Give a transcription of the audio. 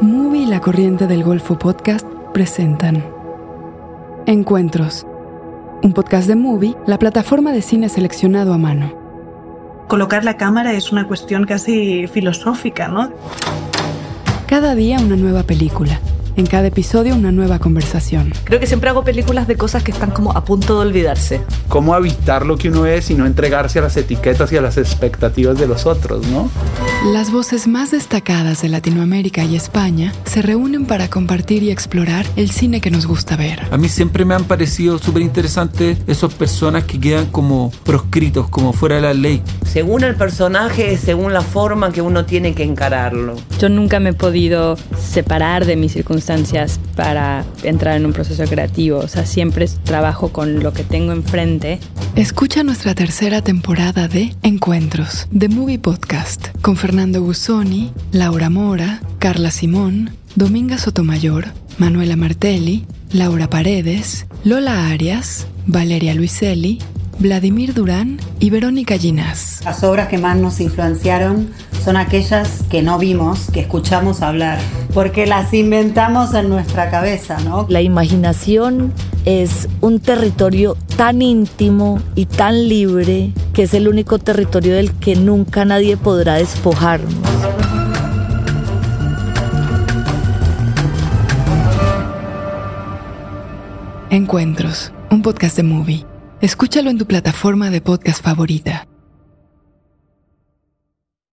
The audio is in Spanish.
Movie y la Corriente del Golfo Podcast presentan Encuentros, un podcast de Movie, la plataforma de cine seleccionado a mano. Colocar la cámara es una cuestión casi filosófica, ¿no? Cada día una nueva película. En cada episodio una nueva conversación. Creo que siempre hago películas de cosas que están como a punto de olvidarse. Cómo habitar lo que uno es y no entregarse a las etiquetas y a las expectativas de los otros, ¿no? Las voces más destacadas de Latinoamérica y España se reúnen para compartir y explorar el cine que nos gusta ver. A mí siempre me han parecido súper interesantes esas personas que quedan como proscritos, como fuera de la ley. Según el personaje, según la forma que uno tiene que encararlo. Yo nunca me he podido separar de mis circunstancias para entrar en un proceso creativo. O sea, siempre trabajo con lo que tengo enfrente. Escucha nuestra tercera temporada de Encuentros, The Movie Podcast, con Fernando Busoni, Laura Mora, Carla Simón, Dominga Sotomayor, Manuela Martelli, Laura Paredes, Lola Arias, Valeria Luiselli, Vladimir Durán y Verónica Ginás. Las obras que más nos influenciaron son aquellas que no vimos, que escuchamos hablar, porque las inventamos en nuestra cabeza, ¿no? La imaginación es un territorio tan íntimo y tan libre que es el único territorio del que nunca nadie podrá despojarnos. Encuentros, un podcast de movie. Escúchalo en tu plataforma de podcast favorita.